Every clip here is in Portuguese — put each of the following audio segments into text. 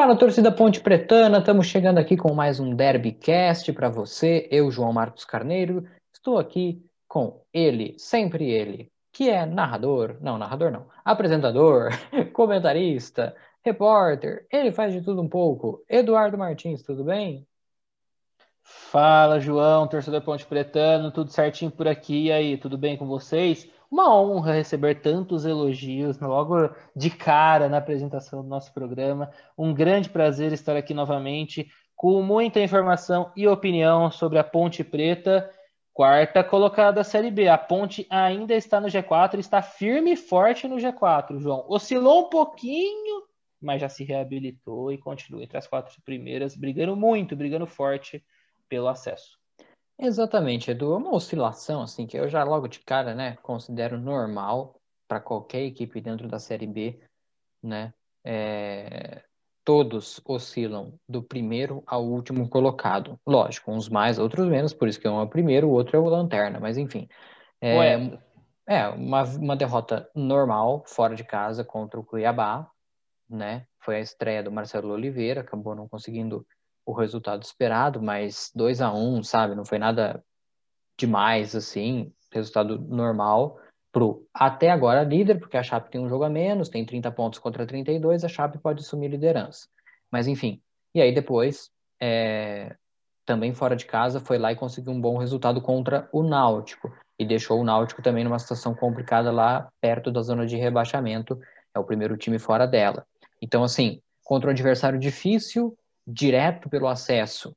Fala, torcida Ponte Pretana, estamos chegando aqui com mais um Derbycast para você. Eu, João Marcos Carneiro, estou aqui com ele, sempre ele, que é narrador, não, narrador não, apresentador, comentarista, repórter, ele faz de tudo um pouco. Eduardo Martins, tudo bem? Fala, João, torcedor Ponte Pretano, tudo certinho por aqui? E aí, tudo bem com vocês? Uma honra receber tantos elogios logo de cara na apresentação do nosso programa. Um grande prazer estar aqui novamente com muita informação e opinião sobre a Ponte Preta, quarta colocada da Série B. A Ponte ainda está no G4, está firme e forte no G4, João. Oscilou um pouquinho, mas já se reabilitou e continua entre as quatro primeiras, brigando muito, brigando forte pelo acesso. Exatamente, Edu. É uma oscilação, assim, que eu já logo de cara, né, considero normal para qualquer equipe dentro da Série B, né? É... Todos oscilam do primeiro ao último colocado. Lógico, uns mais, outros menos, por isso que um é o primeiro, o outro é o lanterna, mas enfim. É, é uma, uma derrota normal, fora de casa, contra o Cuiabá, né? Foi a estreia do Marcelo Oliveira, acabou não conseguindo o resultado esperado, mas 2 a 1 sabe? Não foi nada demais, assim, resultado normal pro até agora líder, porque a Chape tem um jogo a menos, tem 30 pontos contra 32, a Chape pode assumir liderança. Mas enfim, e aí depois, é, também fora de casa, foi lá e conseguiu um bom resultado contra o Náutico, e deixou o Náutico também numa situação complicada lá perto da zona de rebaixamento, é o primeiro time fora dela. Então, assim, contra um adversário difícil, direto pelo acesso,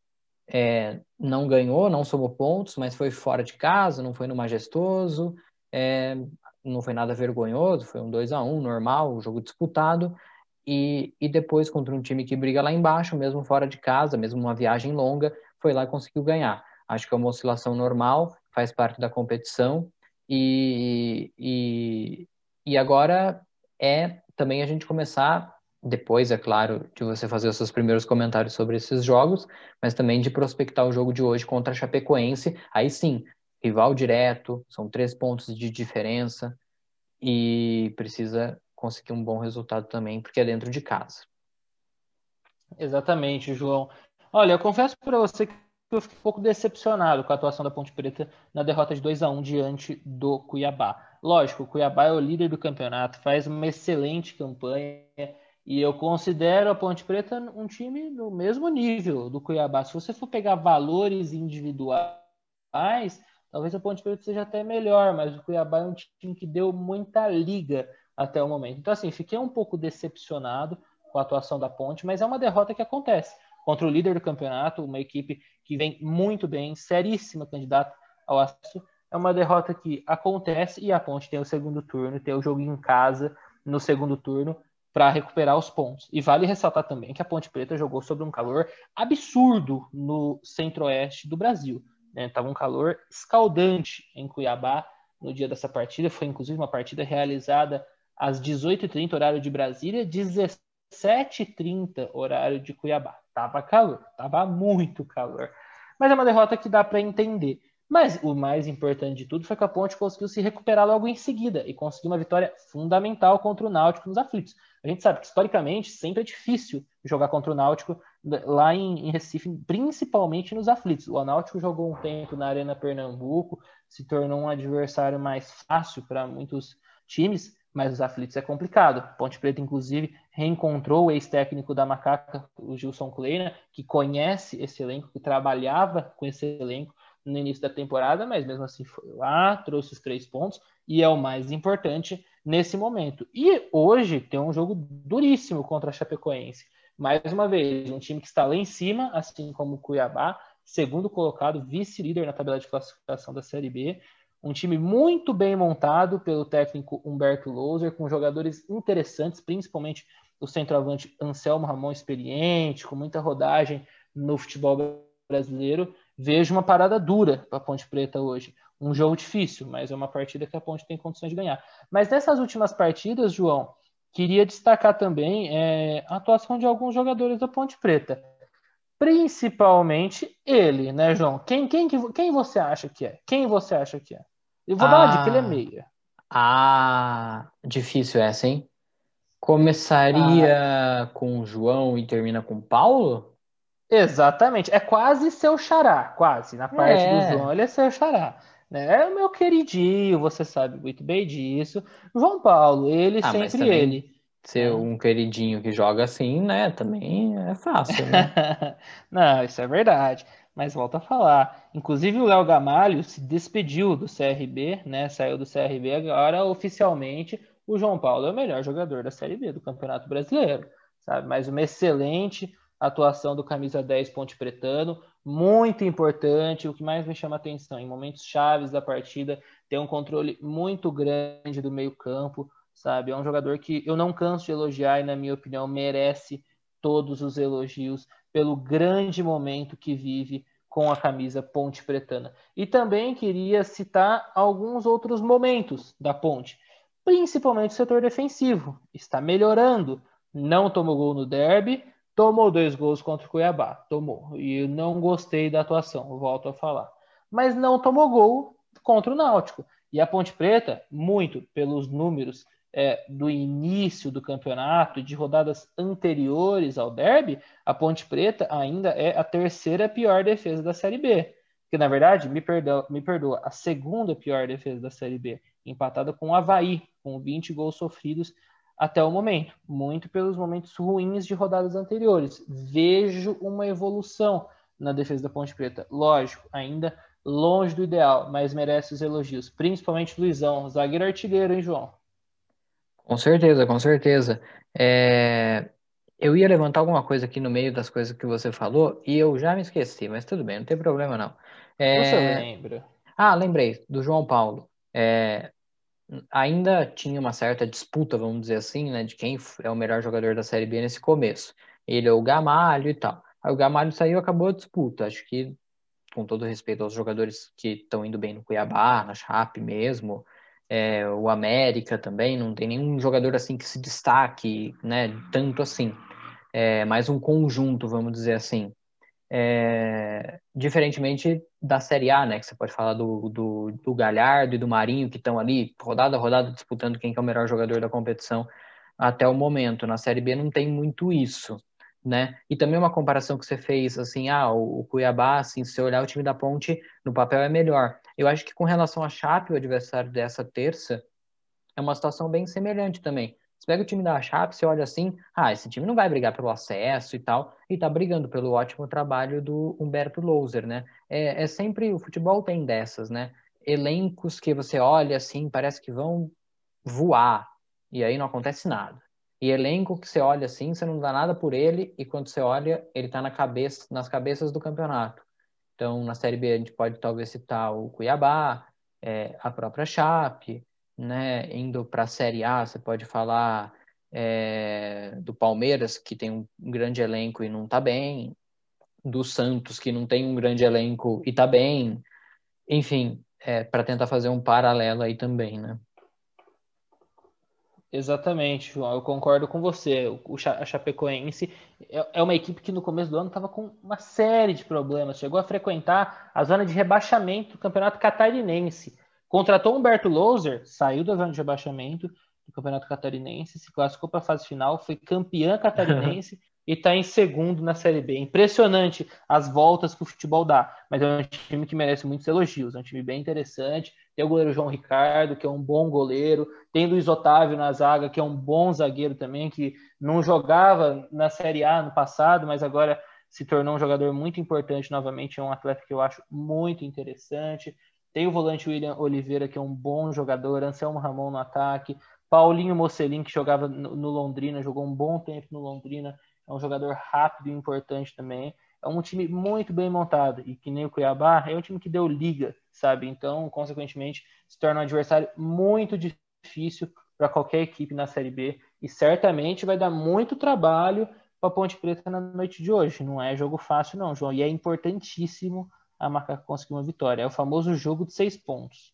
é, não ganhou, não somou pontos, mas foi fora de casa, não foi no majestoso, é, não foi nada vergonhoso, foi um 2 a 1 normal, um jogo disputado, e, e depois contra um time que briga lá embaixo, mesmo fora de casa, mesmo uma viagem longa, foi lá e conseguiu ganhar. Acho que é uma oscilação normal, faz parte da competição, e, e, e agora é também a gente começar depois, é claro, de você fazer os seus primeiros comentários sobre esses jogos, mas também de prospectar o jogo de hoje contra a Chapecoense. Aí sim, rival direto, são três pontos de diferença e precisa conseguir um bom resultado também, porque é dentro de casa. Exatamente, João. Olha, eu confesso para você que eu fiquei um pouco decepcionado com a atuação da Ponte Preta na derrota de 2 a 1 diante do Cuiabá. Lógico, o Cuiabá é o líder do campeonato, faz uma excelente campanha, e eu considero a Ponte Preta um time no mesmo nível do Cuiabá. Se você for pegar valores individuais, talvez a Ponte Preta seja até melhor, mas o Cuiabá é um time que deu muita liga até o momento. Então, assim, fiquei um pouco decepcionado com a atuação da Ponte, mas é uma derrota que acontece contra o líder do campeonato, uma equipe que vem muito bem, seríssima candidata ao acesso. É uma derrota que acontece e a Ponte tem o segundo turno, tem o jogo em casa no segundo turno para recuperar os pontos. E vale ressaltar também que a Ponte Preta jogou sob um calor absurdo no centro-oeste do Brasil. Né? um calor escaldante em Cuiabá no dia dessa partida. Foi inclusive uma partida realizada às 18h30, horário de Brasília, 17h30, horário de Cuiabá. Tava calor, tava muito calor. Mas é uma derrota que dá para entender. Mas o mais importante de tudo foi que a Ponte conseguiu se recuperar logo em seguida e conseguiu uma vitória fundamental contra o Náutico nos aflitos. A gente sabe que historicamente sempre é difícil jogar contra o Náutico lá em, em Recife, principalmente nos aflitos. O Náutico jogou um tempo na Arena Pernambuco, se tornou um adversário mais fácil para muitos times, mas os aflitos é complicado. Ponte Preta, inclusive, reencontrou o ex-técnico da Macaca, o Gilson Kleina, que conhece esse elenco, que trabalhava com esse elenco no início da temporada, mas mesmo assim foi lá, trouxe os três pontos e é o mais importante nesse momento. E hoje tem um jogo duríssimo contra a Chapecoense. Mais uma vez, um time que está lá em cima, assim como o Cuiabá, segundo colocado, vice-líder na tabela de classificação da Série B. Um time muito bem montado pelo técnico Humberto Louser, com jogadores interessantes, principalmente o centroavante Anselmo Ramon, experiente, com muita rodagem no futebol brasileiro vejo uma parada dura para a Ponte Preta hoje. Um jogo difícil, mas é uma partida que a Ponte tem condições de ganhar. Mas nessas últimas partidas, João, queria destacar também é, a atuação de alguns jogadores da Ponte Preta. Principalmente ele, né, João? Quem, quem, quem você acha que é? Quem você acha que é? Eu vou ah, dar uma dica, ele é ah. meia. Ah, difícil essa, hein? Começaria ah. com o João e termina com o Paulo? Exatamente. É quase seu xará, quase. Na parte é. do João, ele é seu xará. Né? É o meu queridinho, você sabe muito bem disso. João Paulo, ele ah, sempre ele. Ser um queridinho que joga assim, né? Também é fácil, né? Não, isso é verdade. Mas volta a falar. Inclusive o Léo Gamalho se despediu do CRB, né? Saiu do CRB agora oficialmente. O João Paulo é o melhor jogador da Série B do Campeonato Brasileiro, sabe? Mas uma excelente atuação do camisa 10 Ponte Pretano, muito importante, o que mais me chama atenção em momentos chaves da partida, tem um controle muito grande do meio-campo, sabe? É um jogador que eu não canso de elogiar e na minha opinião merece todos os elogios pelo grande momento que vive com a camisa Ponte Pretana. E também queria citar alguns outros momentos da Ponte, principalmente o setor defensivo. Está melhorando. Não tomou gol no derby, Tomou dois gols contra o Cuiabá, tomou. E não gostei da atuação, volto a falar. Mas não tomou gol contra o Náutico. E a Ponte Preta, muito pelos números é, do início do campeonato, de rodadas anteriores ao derby, a Ponte Preta ainda é a terceira pior defesa da Série B. Que na verdade, me perdoa, me perdoa, a segunda pior defesa da Série B, empatada com o Havaí, com 20 gols sofridos até o momento, muito pelos momentos ruins de rodadas anteriores. Vejo uma evolução na defesa da Ponte Preta. Lógico, ainda longe do ideal, mas merece os elogios, principalmente Luizão, zagueiro artilheiro, hein, João? Com certeza, com certeza. É... Eu ia levantar alguma coisa aqui no meio das coisas que você falou e eu já me esqueci, mas tudo bem, não tem problema não. É... Você lembra? Ah, lembrei, do João Paulo. É ainda tinha uma certa disputa, vamos dizer assim, né, de quem é o melhor jogador da Série B nesse começo. Ele é o Gamalho e tal. Aí o Gamalho saiu acabou a disputa. Acho que, com todo respeito aos jogadores que estão indo bem no Cuiabá, na Chape mesmo, é, o América também, não tem nenhum jogador assim que se destaque, né, tanto assim. É mais um conjunto, vamos dizer assim. É, diferentemente da Série A, né? Que você pode falar do, do, do Galhardo e do Marinho, que estão ali rodada a rodada disputando quem é o melhor jogador da competição até o momento. Na Série B não tem muito isso, né? E também uma comparação que você fez, assim, ah, o, o Cuiabá, assim, se você olhar o time da Ponte, no papel é melhor. Eu acho que com relação a Chape, o adversário dessa terça, é uma situação bem semelhante também. Você pega o time da Chape, você olha assim, ah, esse time não vai brigar pelo acesso e tal, e tá brigando pelo ótimo trabalho do Humberto Louser, né? É, é sempre, o futebol tem dessas, né? Elencos que você olha assim, parece que vão voar, e aí não acontece nada. E elenco que você olha assim, você não dá nada por ele, e quando você olha, ele tá na cabeça, nas cabeças do campeonato. Então, na Série B, a gente pode talvez citar o Cuiabá, é, a própria Chape, né? Indo para a Série A, você pode falar é, do Palmeiras, que tem um grande elenco e não está bem, do Santos, que não tem um grande elenco e está bem. Enfim, é, para tentar fazer um paralelo aí também, né? Exatamente, João. Eu concordo com você. O, a Chapecoense é, é uma equipe que no começo do ano estava com uma série de problemas. Chegou a frequentar a zona de rebaixamento do Campeonato Catarinense. Contratou Humberto Louser, saiu da zona de rebaixamento do Campeonato Catarinense, se classificou para a fase final, foi campeã catarinense e está em segundo na Série B. Impressionante as voltas que o futebol dá, mas é um time que merece muitos elogios, é um time bem interessante. Tem o goleiro João Ricardo, que é um bom goleiro, tem Luiz Otávio na zaga, que é um bom zagueiro também, que não jogava na Série A no passado, mas agora se tornou um jogador muito importante novamente, é um atleta que eu acho muito interessante. Tem o volante William Oliveira, que é um bom jogador, Anselmo Ramon no ataque, Paulinho Mocelin, que jogava no Londrina, jogou um bom tempo no Londrina, é um jogador rápido e importante também. É um time muito bem montado e que nem o Cuiabá, é um time que deu liga, sabe? Então, consequentemente, se torna um adversário muito difícil para qualquer equipe na Série B e certamente vai dar muito trabalho para Ponte Preta na noite de hoje. Não é jogo fácil, não, João, e é importantíssimo a Macaco conseguir uma vitória. É o famoso jogo de seis pontos.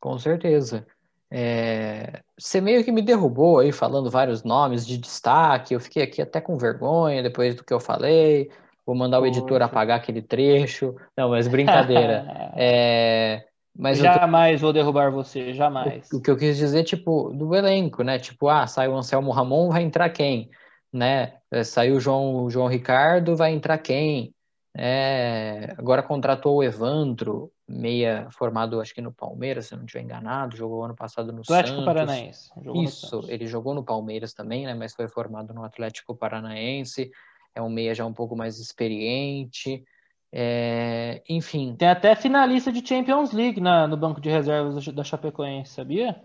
Com certeza. É... Você meio que me derrubou aí falando vários nomes de destaque. Eu fiquei aqui até com vergonha depois do que eu falei. Vou mandar o editor apagar aquele trecho. Não, mas brincadeira. é... Mas jamais vou derrubar você, jamais. O, o, que eu quis dizer, tipo, do elenco, né? Tipo, ah, sai o Anselmo Ramon, vai entrar quem? Né? É, saiu o João, o João Ricardo, vai entrar quem? É, agora contratou o Evandro, meia formado, acho que no Palmeiras, se não estiver enganado, jogou ano passado no Atlético Santos. Paranaense. Isso, ele jogou no Palmeiras também, né? Mas foi formado no Atlético Paranaense. É um meia já um pouco mais experiente. É, enfim. Tem até finalista de Champions League na, no banco de reservas da Chapecoense, sabia?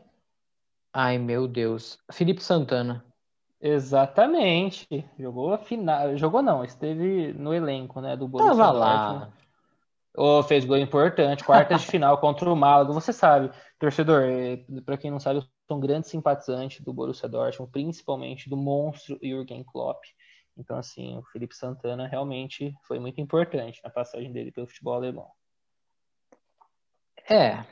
Ai, meu Deus. Felipe Santana. Exatamente. Jogou a final. Jogou não, esteve no elenco, né? Do Borussia Tava lá. Oh, fez gol importante, quarta de final contra o Málaga. Você sabe, torcedor, é, para quem não sabe, eu sou um grande simpatizante do Borussia Dortmund, principalmente do monstro Jürgen Klopp. Então, assim, o Felipe Santana realmente foi muito importante na passagem dele pelo futebol alemão. É,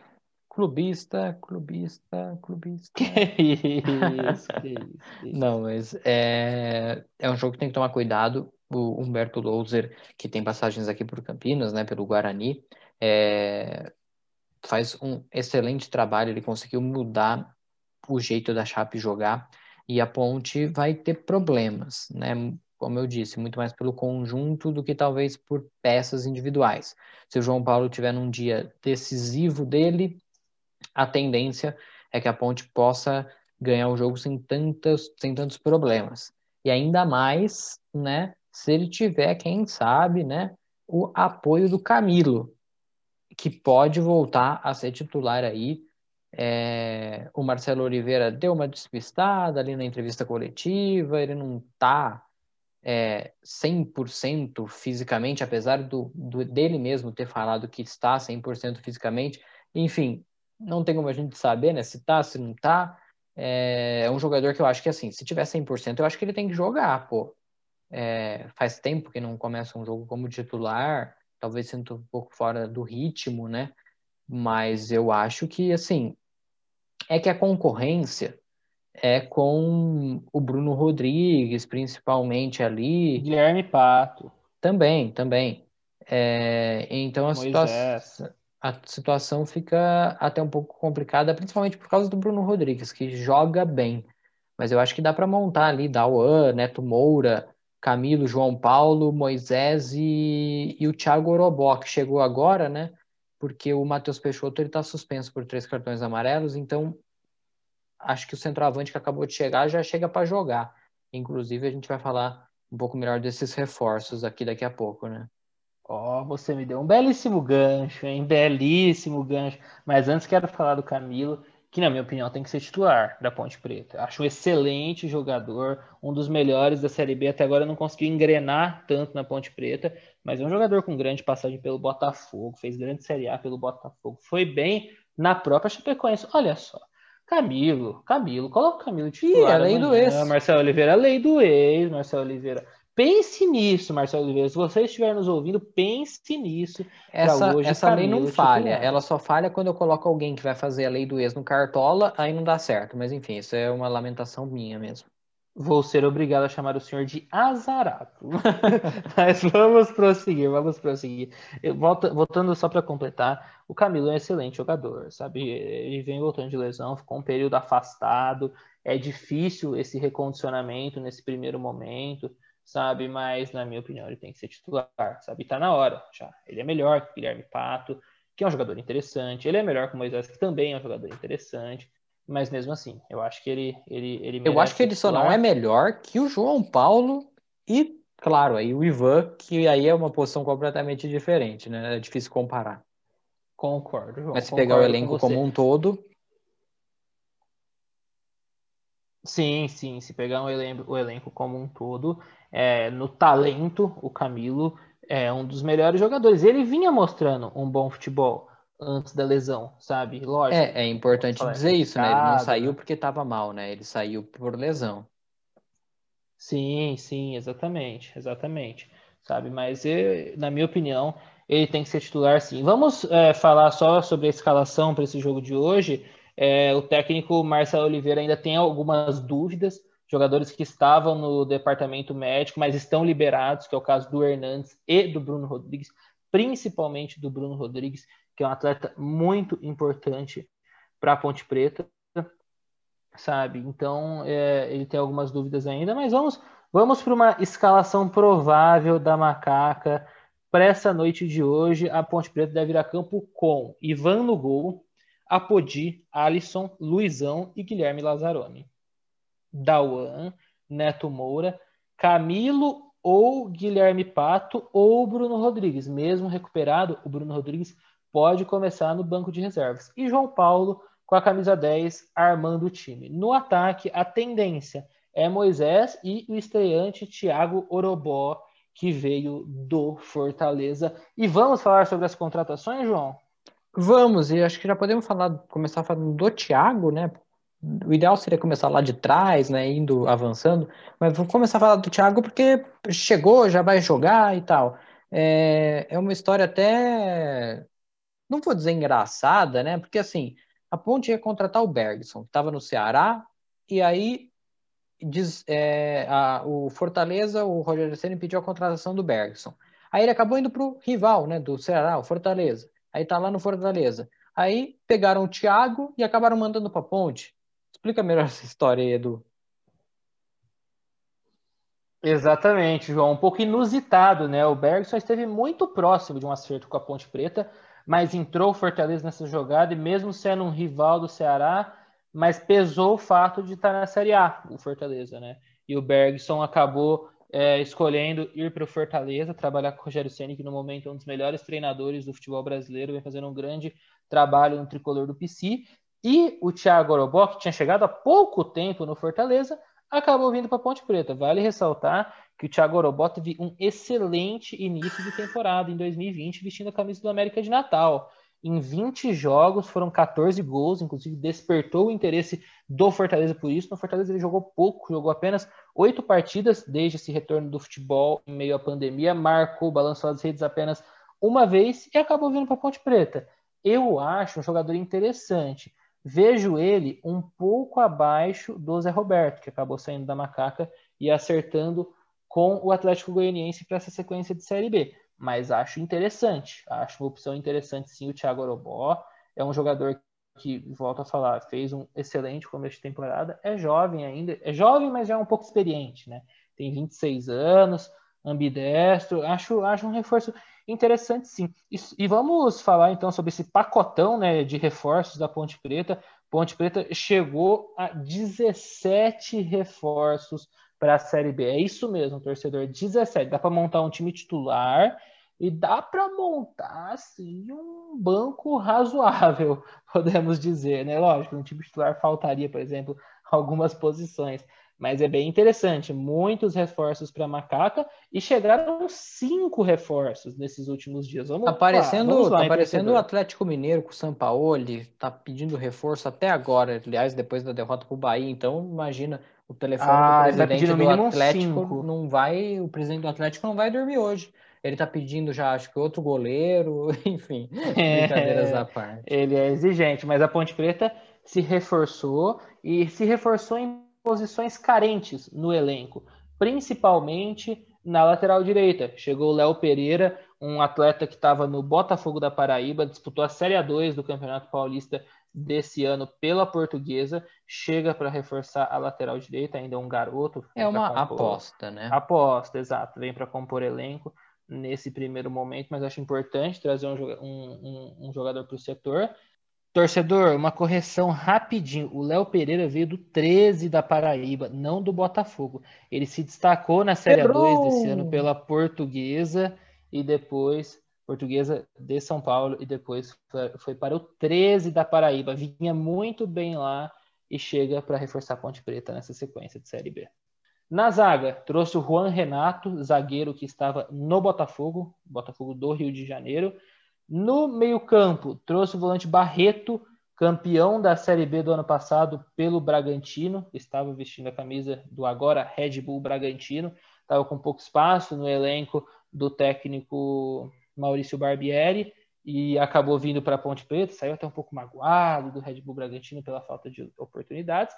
clubista, clubista, clubista. Que isso, que isso, que isso. Não, mas é, é um jogo que tem que tomar cuidado. O Humberto Louser, que tem passagens aqui por Campinas, né, pelo Guarani, é, faz um excelente trabalho. Ele conseguiu mudar o jeito da Chape jogar e a Ponte vai ter problemas, né? como eu disse, muito mais pelo conjunto do que talvez por peças individuais. Se o João Paulo tiver num dia decisivo dele, a tendência é que a Ponte possa ganhar o jogo sem tantos, sem tantos problemas. E ainda mais, né, se ele tiver, quem sabe, né, o apoio do Camilo, que pode voltar a ser titular aí. É, o Marcelo Oliveira deu uma despistada ali na entrevista coletiva, ele não tá é, 100% fisicamente, apesar do, do, dele mesmo ter falado que está 100% fisicamente. Enfim, não tem como a gente saber, né? Se tá, se não tá. É, é um jogador que eu acho que, assim, se tiver 100%, eu acho que ele tem que jogar, pô. É, faz tempo que não começa um jogo como titular, talvez sinta um pouco fora do ritmo, né? Mas eu acho que, assim, é que a concorrência é com o Bruno Rodrigues, principalmente ali. Guilherme Pato. Também, também. É, então a, situa a situação fica até um pouco complicada, principalmente por causa do Bruno Rodrigues, que joga bem. Mas eu acho que dá para montar ali Dauan, Neto Moura, Camilo, João Paulo, Moisés e, e o Thiago Orobó, que chegou agora, né? Porque o Matheus Peixoto está suspenso por três cartões amarelos, então acho que o centroavante que acabou de chegar já chega para jogar. Inclusive, a gente vai falar um pouco melhor desses reforços aqui daqui a pouco, né? Ó, oh, você me deu um belíssimo gancho, hein? Belíssimo gancho. Mas antes quero falar do Camilo, que na minha opinião tem que ser titular da Ponte Preta. Acho um excelente jogador, um dos melhores da Série B. Até agora não conseguiu engrenar tanto na Ponte Preta, mas é um jogador com grande passagem pelo Botafogo, fez grande Série A pelo Botafogo, foi bem na própria Chapecoense. Olha só, Camilo, Camilo, coloca o Camilo titular. Ih, a lei do ex. Marcelo Oliveira, lei do ex, Marcelo Oliveira. Pense nisso, Marcelo Oliveira. Se você estiver nos ouvindo, pense nisso. Essa, hoje, essa lei não falha. Titular. Ela só falha quando eu coloco alguém que vai fazer a lei do ex no cartola, aí não dá certo. Mas enfim, isso é uma lamentação minha mesmo. Vou ser obrigado a chamar o senhor de azarato. Mas vamos prosseguir, vamos prosseguir. Eu, volta, voltando só para completar, o Camilo é um excelente jogador, sabe? Ele vem voltando de lesão, ficou um período afastado. É difícil esse recondicionamento nesse primeiro momento, sabe? Mas, na minha opinião, ele tem que ser titular, sabe? Tá na hora já. Ele é melhor que o Guilherme Pato, que é um jogador interessante. Ele é melhor que o Moisés, que também é um jogador interessante mas mesmo assim, eu acho que ele ele, ele Eu acho que ele só não é melhor que o João Paulo e, claro, aí o Ivan, que aí é uma posição completamente diferente, né? É difícil comparar. Concordo, João. Mas se pegar o elenco como um todo. Sim, sim. Se pegar um elenco, o elenco como um todo, é, no talento, o Camilo é um dos melhores jogadores. Ele vinha mostrando um bom futebol antes da lesão, sabe? Lógico. É, é importante dizer isso, né? Ele não saiu porque estava mal, né? Ele saiu por lesão. Sim, sim, exatamente, exatamente, sabe? Mas eu, na minha opinião, ele tem que ser titular, sim. Vamos é, falar só sobre a escalação para esse jogo de hoje. É, o técnico Marcelo Oliveira ainda tem algumas dúvidas, jogadores que estavam no departamento médico, mas estão liberados, que é o caso do Hernandes e do Bruno Rodrigues, principalmente do Bruno Rodrigues, que é um atleta muito importante para a Ponte Preta, sabe? Então, é, ele tem algumas dúvidas ainda, mas vamos, vamos para uma escalação provável da Macaca para essa noite de hoje. A Ponte Preta deve ir a campo com Ivan no gol, Apodi, Alisson, Luizão e Guilherme Lazzaroni. Dauan, Neto Moura, Camilo ou Guilherme Pato ou Bruno Rodrigues. Mesmo recuperado, o Bruno Rodrigues pode começar no banco de reservas. E João Paulo, com a camisa 10, armando o time. No ataque, a tendência é Moisés e o estreante Thiago Orobó, que veio do Fortaleza. E vamos falar sobre as contratações, João? Vamos, e acho que já podemos falar, começar falando do Thiago, né? o ideal seria começar lá de trás, né, indo avançando, mas vou começar a falar do Thiago porque chegou, já vai jogar e tal. É, é uma história até, não vou dizer engraçada, né, porque assim, a Ponte ia contratar o Bergson, que estava no Ceará, e aí diz, é, a, o Fortaleza, o Rogério Senna pediu a contratação do Bergson. Aí ele acabou indo para o rival, né, do Ceará, o Fortaleza. Aí tá lá no Fortaleza. Aí pegaram o Thiago e acabaram mandando para a Ponte. Explica melhor essa história aí, Edu. Exatamente, João. Um pouco inusitado, né? O Bergson esteve muito próximo de um acerto com a Ponte Preta, mas entrou o Fortaleza nessa jogada e mesmo sendo um rival do Ceará, mas pesou o fato de estar na Série A, o Fortaleza, né? E o Bergson acabou é, escolhendo ir para o Fortaleza, trabalhar com o Rogério Ceni, que no momento é um dos melhores treinadores do futebol brasileiro, vem fazendo um grande trabalho no tricolor do PC. E o Thiago Orobó, que tinha chegado há pouco tempo no Fortaleza, acabou vindo para Ponte Preta. Vale ressaltar que o Thiago Orobó teve um excelente início de temporada em 2020, vestindo a camisa do América de Natal. Em 20 jogos foram 14 gols, inclusive despertou o interesse do Fortaleza por isso. No Fortaleza ele jogou pouco, jogou apenas oito partidas desde esse retorno do futebol em meio à pandemia, marcou, balançou as redes apenas uma vez e acabou vindo para Ponte Preta. Eu acho um jogador interessante. Vejo ele um pouco abaixo do Zé Roberto, que acabou saindo da macaca e acertando com o Atlético Goianiense para essa sequência de Série B. Mas acho interessante, acho uma opção interessante sim o Thiago Orobó. É um jogador que, volto a falar, fez um excelente começo de temporada. É jovem ainda, é jovem, mas já é um pouco experiente, né? Tem 26 anos, ambidestro. Acho, acho um reforço interessante sim. E, e, vamos falar então sobre esse pacotão né, de reforços da Ponte Preta. Ponte Preta chegou a 17 reforços para a Série B. É isso mesmo, torcedor, 17. Dá para montar um time titular e dá para montar assim um banco razoável, podemos dizer, né? Lógico, no time titular faltaria, por exemplo, algumas posições, mas é bem interessante. Muitos reforços para Macaca e chegaram cinco reforços nesses últimos dias. Vamos aparecendo, Vamos lá, tá aparecendo o Atlético Mineiro com o Sampaoli, tá pedindo reforço até agora, aliás, depois da derrota para o Bahia. Então, imagina o telefone ah, do presidente do Atlético cinco. não vai, o presidente do Atlético não vai dormir hoje. Ele tá pedindo já, acho que outro goleiro, enfim, brincadeiras à parte. Ele é exigente, mas a Ponte Preta se reforçou e se reforçou em posições carentes no elenco, principalmente na lateral direita. Chegou o Léo Pereira, um atleta que estava no Botafogo da Paraíba, disputou a Série A2 do Campeonato Paulista desse ano pela Portuguesa, chega para reforçar a lateral direita, ainda é um garoto. É uma compor... aposta, né? Aposta, exato. Vem para compor elenco nesse primeiro momento, mas acho importante trazer um, um, um jogador para o setor. Torcedor, uma correção rapidinho. O Léo Pereira veio do 13 da Paraíba, não do Botafogo. Ele se destacou na Série Quebrou. 2 desse ano pela Portuguesa e depois Portuguesa de São Paulo e depois foi para o 13 da Paraíba. Vinha muito bem lá e chega para reforçar a Ponte Preta nessa sequência de Série B. Na zaga, trouxe o Juan Renato, zagueiro que estava no Botafogo, Botafogo do Rio de Janeiro. No meio-campo, trouxe o volante Barreto, campeão da Série B do ano passado pelo Bragantino, estava vestindo a camisa do agora Red Bull Bragantino, estava com pouco espaço no elenco do técnico Maurício Barbieri e acabou vindo para a Ponte Preta, saiu até um pouco magoado do Red Bull Bragantino pela falta de oportunidades.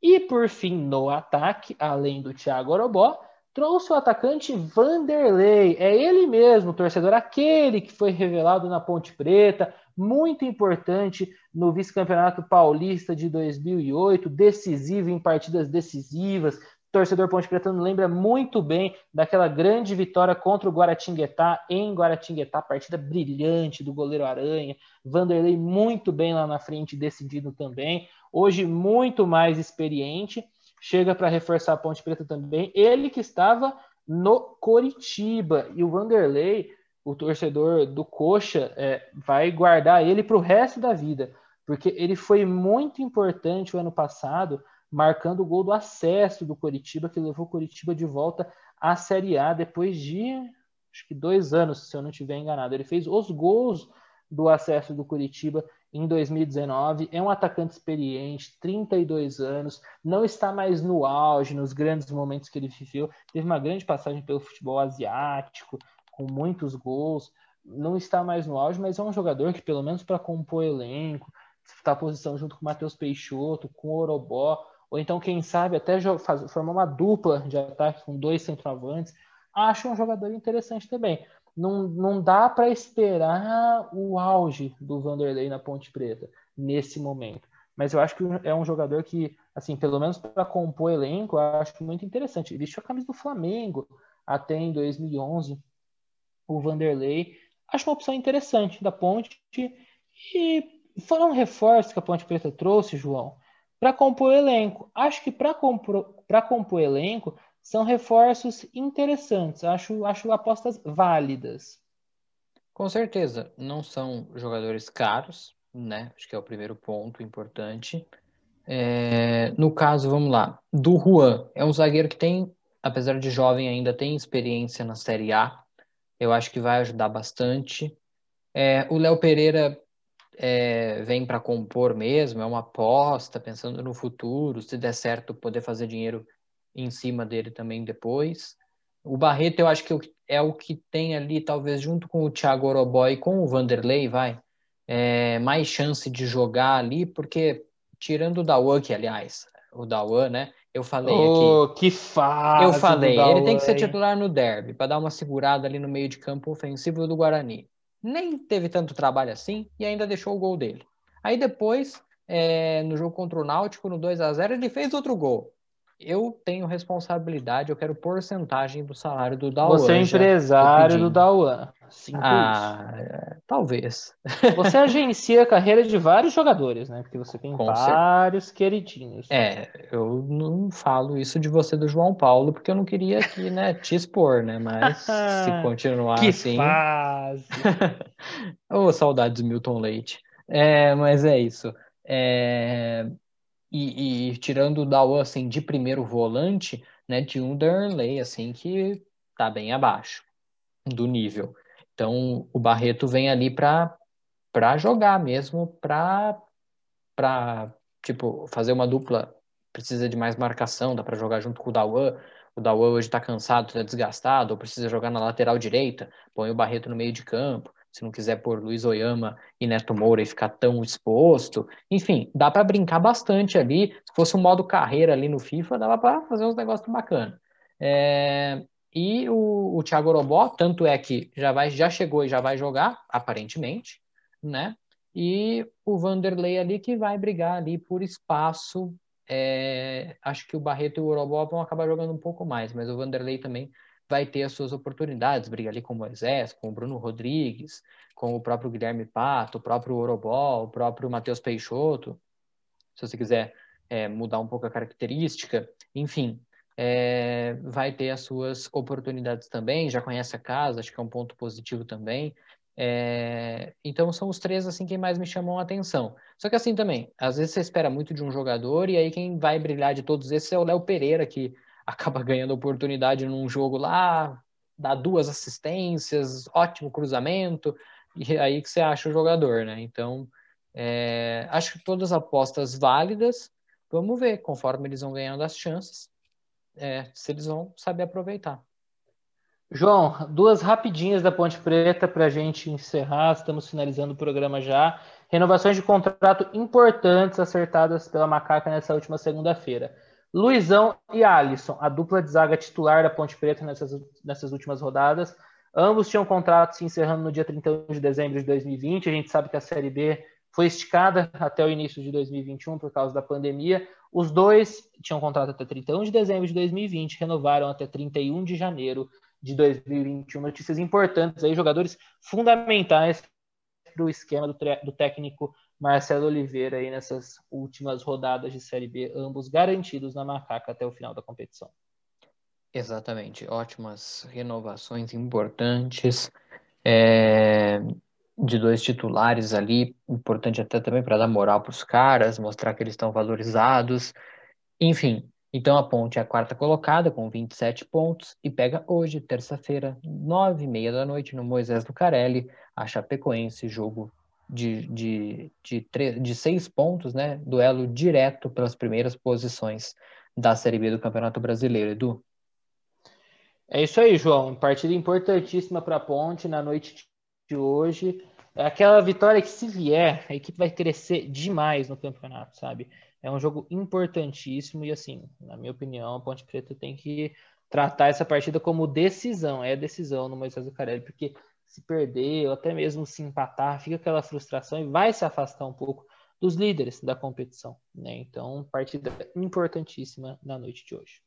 E por fim, no ataque, além do Thiago Orobó, trouxe o atacante Vanderlei. É ele mesmo, torcedor, aquele que foi revelado na Ponte Preta, muito importante no vice-campeonato paulista de 2008, decisivo em partidas decisivas. torcedor Ponte Preta lembra muito bem daquela grande vitória contra o Guaratinguetá em Guaratinguetá, partida brilhante do goleiro Aranha. Vanderlei muito bem lá na frente, decidido também. Hoje muito mais experiente chega para reforçar a Ponte Preta também. Ele que estava no Coritiba e o Vanderlei, o torcedor do Coxa, é, vai guardar ele para o resto da vida, porque ele foi muito importante o ano passado, marcando o gol do acesso do Coritiba, que levou o Coritiba de volta à Série A depois de acho que dois anos, se eu não estiver enganado. Ele fez os gols do acesso do Curitiba em 2019. É um atacante experiente, 32 anos, não está mais no auge, nos grandes momentos que ele viveu. Teve uma grande passagem pelo futebol asiático, com muitos gols. Não está mais no auge, mas é um jogador que, pelo menos para compor elenco, está posição junto com o Matheus Peixoto, com o Orobó, ou então, quem sabe, até formar uma dupla de ataque com dois centroavantes. Acho um jogador interessante também não, não dá para esperar o auge do Vanderlei na Ponte Preta nesse momento. Mas eu acho que é um jogador que, assim, pelo menos para compor elenco, eu acho muito interessante. Ele vestiu a camisa do Flamengo até em 2011, o Vanderlei. Acho uma opção interessante da Ponte. E foram reforços que a Ponte Preta trouxe, João, para compor elenco. Acho que para compor, compor elenco, são reforços interessantes. Acho, acho apostas válidas. Com certeza, não são jogadores caros, né? Acho que é o primeiro ponto importante. É, no caso, vamos lá, do Juan, é um zagueiro que tem, apesar de jovem, ainda tem experiência na Série A. Eu acho que vai ajudar bastante. É, o Léo Pereira é, vem para compor mesmo, é uma aposta, pensando no futuro, se der certo, poder fazer dinheiro em cima dele também depois. O Barreto, eu acho que é o que tem ali, talvez junto com o Thiago Oroboy e com o Vanderlei, vai, é, mais chance de jogar ali, porque tirando o Dawan, que aliás, o Dawan, né? Eu falei oh, aqui. Que fácil! Eu falei, ele tem que ser titular no derby, para dar uma segurada ali no meio de campo ofensivo do Guarani. Nem teve tanto trabalho assim e ainda deixou o gol dele. Aí depois, é, no jogo contra o Náutico, no 2 a 0 ele fez outro gol eu tenho responsabilidade, eu quero porcentagem do salário do Dauan. Você é empresário do Dauan. Ah, isso. talvez. Você agencia a carreira de vários jogadores, né? Porque você tem Com vários certeza. queridinhos. É, eu não falo isso de você do João Paulo, porque eu não queria aqui, né, te expor, né? Mas se continuar que assim. Fase. Ô, oh, saudades Milton Leite. É, mas é isso. É, e, e tirando o Dawa assim de primeiro volante, né, de um Darley assim que tá bem abaixo do nível. Então o Barreto vem ali para para jogar mesmo, para para tipo fazer uma dupla precisa de mais marcação, dá para jogar junto com o Dawan. O Dawan hoje está cansado, está desgastado, ou precisa jogar na lateral direita, põe o Barreto no meio de campo se não quiser pôr Luiz Oyama e Neto Moura e ficar tão exposto. Enfim, dá para brincar bastante ali. Se fosse um modo carreira ali no FIFA, dava para fazer uns negócios bacanas. É... E o, o Thiago Robó, tanto é que já, vai, já chegou e já vai jogar, aparentemente, né? E o Vanderlei ali que vai brigar ali por espaço. É... Acho que o Barreto e o Orobó vão acabar jogando um pouco mais, mas o Vanderlei também vai ter as suas oportunidades, briga ali com o Moisés, com o Bruno Rodrigues, com o próprio Guilherme Pato, o próprio Orobó, o próprio Matheus Peixoto, se você quiser é, mudar um pouco a característica, enfim, é, vai ter as suas oportunidades também, já conhece a casa, acho que é um ponto positivo também, é, então são os três assim que mais me chamam a atenção. Só que assim também, às vezes você espera muito de um jogador e aí quem vai brilhar de todos esses é o Léo Pereira, que acaba ganhando oportunidade num jogo lá, dá duas assistências, ótimo cruzamento, e é aí que você acha o jogador, né? Então, é, acho que todas apostas válidas, vamos ver, conforme eles vão ganhando as chances, é, se eles vão saber aproveitar. João, duas rapidinhas da Ponte Preta para a gente encerrar, estamos finalizando o programa já. Renovações de contrato importantes acertadas pela Macaca nessa última segunda-feira. Luizão e Alisson, a dupla de zaga titular da Ponte Preta nessas, nessas últimas rodadas. Ambos tinham contrato se encerrando no dia 31 de dezembro de 2020. A gente sabe que a Série B foi esticada até o início de 2021 por causa da pandemia. Os dois tinham contrato até 31 de dezembro de 2020, renovaram até 31 de janeiro de 2021. Notícias importantes aí, jogadores fundamentais o esquema do, do, técnico Marcelo Oliveira aí nessas últimas rodadas de Série B, ambos garantidos na macaca até o final da competição. Exatamente, ótimas renovações importantes. É, de dois titulares ali, importante até também para dar moral para os caras, mostrar que eles estão valorizados. Enfim, então a Ponte é a quarta colocada com 27 pontos e pega hoje, terça-feira, nove e meia da noite, no Moisés Lucarelli, a Chapecoense, jogo de, de, de, de, seis pontos, né? Duelo direto pelas primeiras posições da Série B do Campeonato Brasileiro, Edu. É isso aí, João. Partida importantíssima para a Ponte na noite de hoje. É aquela vitória que, se vier, a equipe vai crescer demais no campeonato, sabe? É um jogo importantíssimo e, assim, na minha opinião, a Ponte Preta tem que tratar essa partida como decisão. É decisão no Moisés Zucarelli, porque se perder ou até mesmo se empatar, fica aquela frustração e vai se afastar um pouco dos líderes da competição. Né? Então, partida importantíssima na noite de hoje.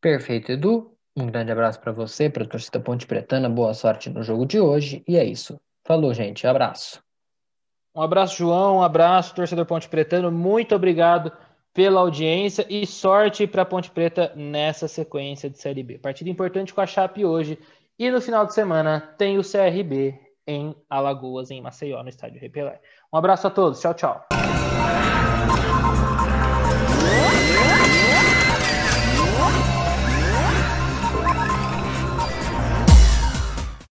Perfeito, Edu. Um grande abraço para você, para a torcida Ponte Pretana. Boa sorte no jogo de hoje. E é isso. Falou, gente. Abraço. Um abraço, João. Um abraço, torcedor Ponte Pretano. Muito obrigado pela audiência e sorte para Ponte Preta nessa sequência de Série B. Partida importante com a Chape hoje. E no final de semana tem o CRB em Alagoas, em Maceió, no estádio Repelé. Um abraço a todos. Tchau, tchau.